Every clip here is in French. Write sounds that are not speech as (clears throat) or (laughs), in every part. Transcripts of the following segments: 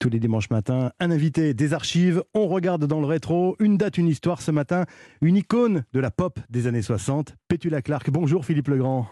Tous les dimanches matins, un invité, des archives, on regarde dans le rétro, une date, une histoire ce matin, une icône de la pop des années 60, Pétula Clark. Bonjour Philippe Legrand.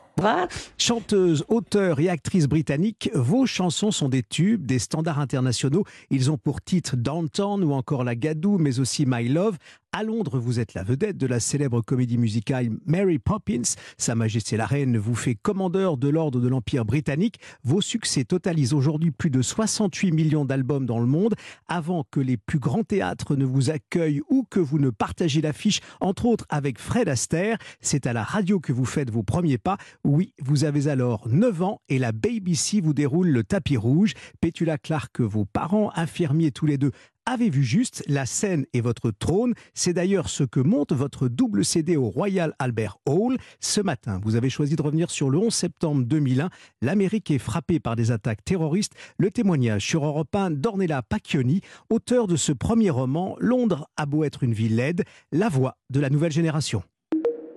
Chanteuse, auteur et actrice britannique, vos chansons sont des tubes, des standards internationaux. Ils ont pour titre Downtown ou encore La Gadoue, mais aussi My Love. À Londres, vous êtes la vedette de la célèbre comédie musicale Mary Poppins. Sa Majesté la Reine vous fait commandeur de l'ordre de l'Empire britannique. Vos succès totalisent aujourd'hui plus de 68 millions d'albums dans le monde. Avant que les plus grands théâtres ne vous accueillent ou que vous ne partagez l'affiche, entre autres avec Fred Astaire, c'est à la radio que vous faites vos premiers pas. Oui, vous avez alors 9 ans et la BBC vous déroule le tapis rouge. Pétula Clark, vos parents, infirmiers tous les deux, avez vu juste, la scène et votre trône? C'est d'ailleurs ce que monte votre double CD au Royal Albert Hall. Ce matin, vous avez choisi de revenir sur le 11 septembre 2001. L'Amérique est frappée par des attaques terroristes. Le témoignage sur Europe 1 d'Ornella Pacchioni, auteur de ce premier roman, Londres a beau être une ville laide, la voix de la nouvelle génération.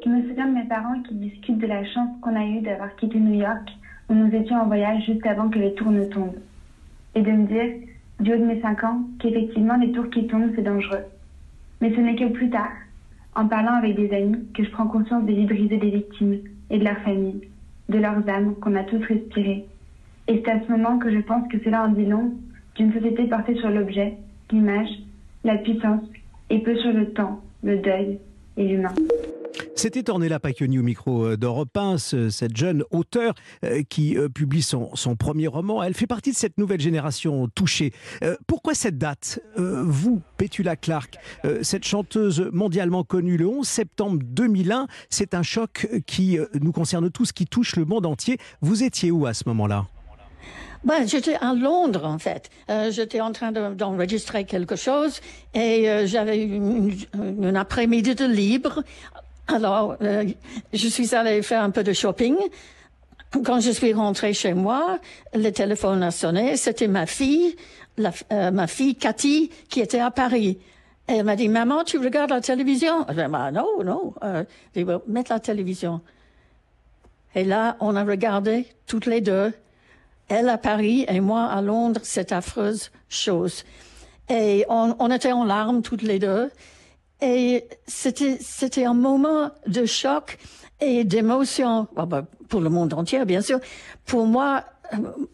Je me souviens de mes parents qui discutent de la chance qu'on a eue d'avoir quitté New York, où nous étions en voyage juste avant que les tours ne tombent. Et de me dire, du haut de mes 5 ans, qu'effectivement les tours qui tombent, c'est dangereux. Mais ce n'est que plus tard, en parlant avec des amis, que je prends conscience des vies brisées des victimes et de leurs familles, de leurs âmes qu'on a tous respirées. Et c'est à ce moment que je pense que cela en dit long d'une société portée sur l'objet, l'image, la puissance, et peu sur le temps, le deuil et l'humain. C'était Ornella Pacchioni au micro euh, d'Europe 1, cette jeune auteure euh, qui euh, publie son, premier roman. Elle fait partie de cette nouvelle génération touchée. Pourquoi cette date Vous, Petula Clark, cette chanteuse mondialement connue le 11 septembre 2001, c'est un choc qui nous concerne tous, qui touche le monde entier. Vous étiez où à ce moment-là? Ben, j'étais à Londres en fait. j'étais en train d'enregistrer quelque chose et j'avais une après-midi de libre alors, euh, je suis allée faire un peu de shopping. Quand je suis rentrée chez moi, le téléphone a sonné. C'était ma fille, euh, ma fille Cathy, qui était à Paris. Elle m'a dit, maman, tu regardes la télévision? Je dit, bah, non, non. Euh, je mettre la télévision. Et là, on a regardé toutes les deux, elle à Paris et moi à Londres, cette affreuse chose. Et on était en larmes toutes les deux. Et c'était, c'était un moment de choc et d'émotion, ah ben, pour le monde entier, bien sûr. Pour moi,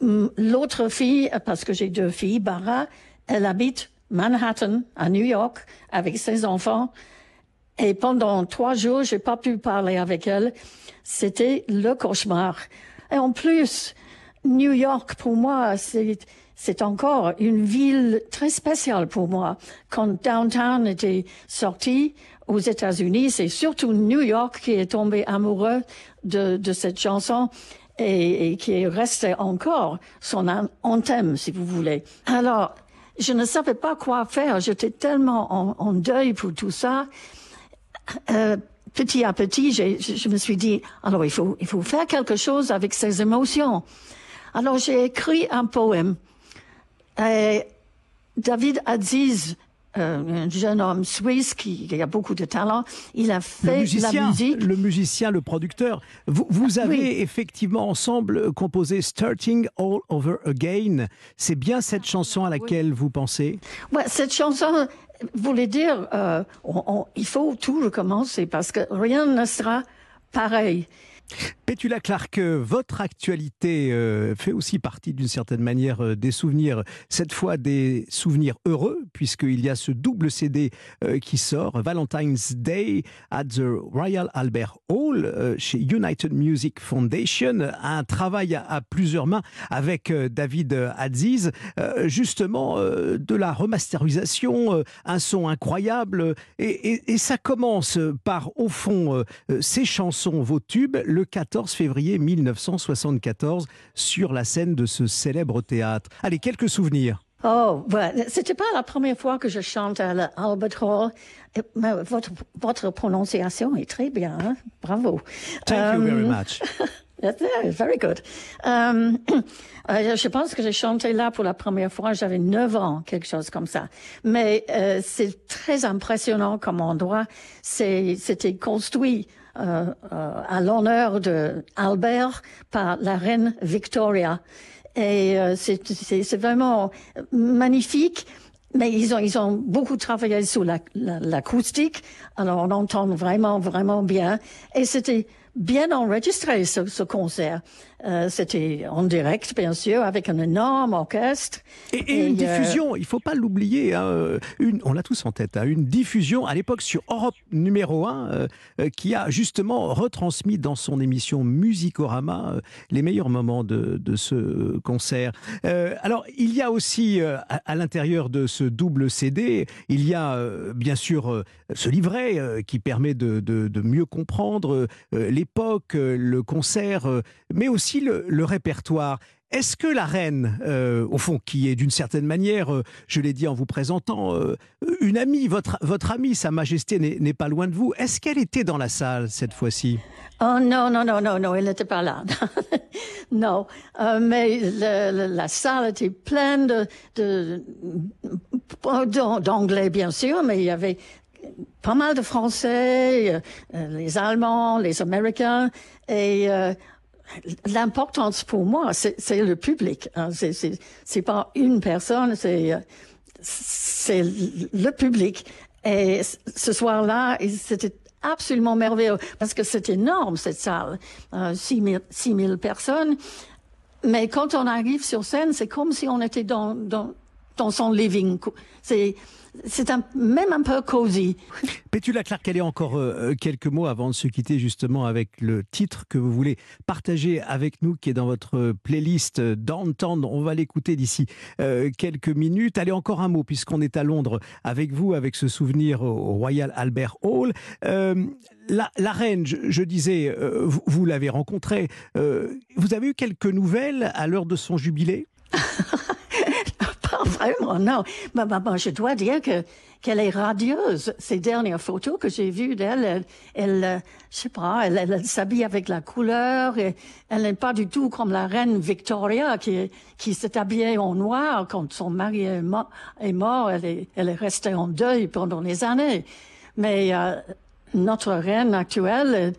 euh, l'autre fille, parce que j'ai deux filles, Bara, elle habite Manhattan, à New York, avec ses enfants. Et pendant trois jours, j'ai pas pu parler avec elle. C'était le cauchemar. Et en plus, New York, pour moi, c'est, c'est encore une ville très spéciale pour moi. Quand Downtown était sorti aux États-Unis, c'est surtout New York qui est tombé amoureux de, de cette chanson. Et, qui est resté encore son thème, si vous voulez. Alors, je ne savais pas quoi faire. J'étais tellement en, en, deuil pour tout ça. Euh, petit à petit, je me suis dit, alors il faut, il faut faire quelque chose avec ces émotions. Alors j'ai écrit un poème et David Aziz, euh, un jeune homme suisse qui, a beaucoup de talent, il a fait la musique. Le musicien, le producteur. Vous, vous avez effectivement ensemble composé Starting All Over Again. C'est bien cette chanson à laquelle vous pensez? Ouais, cette chanson voulait dire euh, il faut tout recommencer parce que rien ne sera pareil. Pétula Clark, votre actualité euh, fait aussi partie d'une certaine manière euh, des souvenirs, cette fois des souvenirs heureux, puisqu'il y a ce double CD euh, qui sort, Valentine's Day at the Royal Albert Hall, chez United Music Foundation, un travail à, plusieurs mains avec David Aziz, justement de la remasterisation, un son incroyable, et, ça commence par, au fond, ces chansons, vos tubes, le 14 février 1974 sur la scène de ce célèbre théâtre. Allez, quelques souvenirs. Oh, ouais. c'était pas la première fois que je chante à l'Albert Hall. Votre, votre prononciation est très bien, hein? bravo. Thank you very um, much. (laughs) very good. Um, (clears throat) euh, je pense que j'ai chanté là pour la première fois, j'avais 9 ans, quelque chose comme ça. Mais euh, c'est très impressionnant comme endroit. C'était construit euh, à l'honneur de Albert par la reine Victoria. Et euh, c'est vraiment magnifique. Mais ils ont, ils ont beaucoup travaillé sur la- la- l'acoustique, alors on entend vraiment, vraiment bien. Et c'était bien enregistré, ce, ce concert. Euh, c'était en direct, bien sûr, avec un énorme orchestre. Et, et une euh, diffusion, il faut pas l'oublier, hein, euh, une, on l'a tous en tête, hein, une diffusion à l'époque sur Europe numéro 1 qui a justement retransmis dans son émission Musicorama les meilleurs moments de, de ce concert. Alors, il y a aussi à, à l'intérieur de ce double CD, il y a bien sûr ce livret qui permet de, de- de mieux comprendre euh, l'époque, euh, le concert, euh, mais aussi le, répertoire. Est-ce que la reine, euh, au fond, qui est d'une certaine manière, je l'ai dit en vous présentant, une amie, votre, votre amie, Sa Majesté n'est pas loin de vous, est-ce qu'elle était dans la salle cette fois-ci? Oh non, non, non, non, non, il n'était pas là. (laughs) non, mais la salle était pleine de, de- d'an- d'anglais, bien sûr, mais il y avait pas mal de Français, euh, les Allemands, les Américains, et euh, l'importance pour moi, c'est le public. Hein. C'est- pas une personne, c'est euh, c'est le public. Et ce soir-là, c'était absolument merveilleux parce que c'est énorme cette salle, euh, 6 000, 6 000 personnes. Mais quand on arrive sur scène, c'est comme si on était dans, dans, dans son living. C'est c'est un, même un peu cosy. Pétula Clark, elle est encore euh, quelques mots avant de se quitter justement avec le titre que vous voulez partager avec nous, qui est dans votre playlist euh, Downtown. On va l'écouter d'ici euh, quelques minutes. Allez, encore un mot, puisqu'on est à Londres avec vous, avec ce souvenir au Royal Albert Hall. Euh, la, la reine, je, je disais, euh, vous, vous l'avez rencontrée. Euh, vous avez eu quelques nouvelles à l'heure de son jubilé? (laughs) vraiment, non. Mais, mais- mais je dois dire que qu'elle est radieuse. Ces dernières photos que j'ai vues d'elle, elle, euh, je sais pas, elle, elle, s'habille avec la couleur. Et elle n'est pas du tout comme la reine Victoria qui, qui s'est habillée en noir quand son mari est, mo- est mort. Elle est, elle est restée en deuil pendant des années. Mais euh, notre reine actuelle,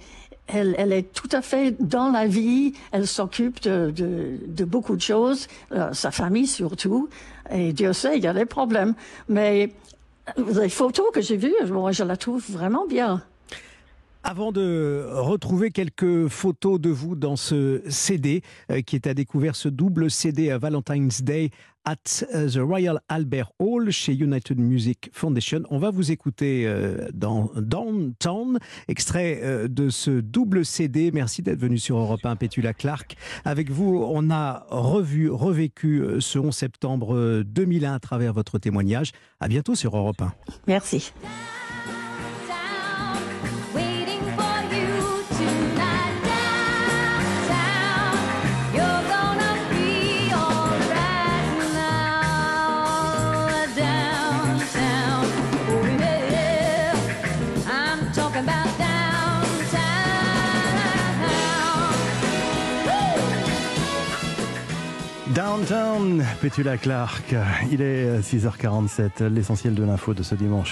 elle, elle est tout à fait dans la vie. Elle s'occupe de, de, de beaucoup de choses, euh, sa famille surtout. Et Dieu sait, il y a des problèmes. Mais les photos que j'ai vues, moi, je la trouve vraiment bien. Avant de retrouver quelques photos de vous dans ce CD euh, qui est à découvert, ce double CD à Valentine's Day at euh, the Royal Albert Hall chez United Music Foundation, on va vous écouter euh, dans Downtown, extrait de ce double CD. Merci d'être venu sur Europe 1, Pétula Clark. Avec vous, on a revu, revécu ce 11 septembre euh, 2001 à travers votre témoignage. À bientôt sur Europe 1. Merci. Pétula Clark. Il est 6h47, l'essentiel de l'info de ce dimanche.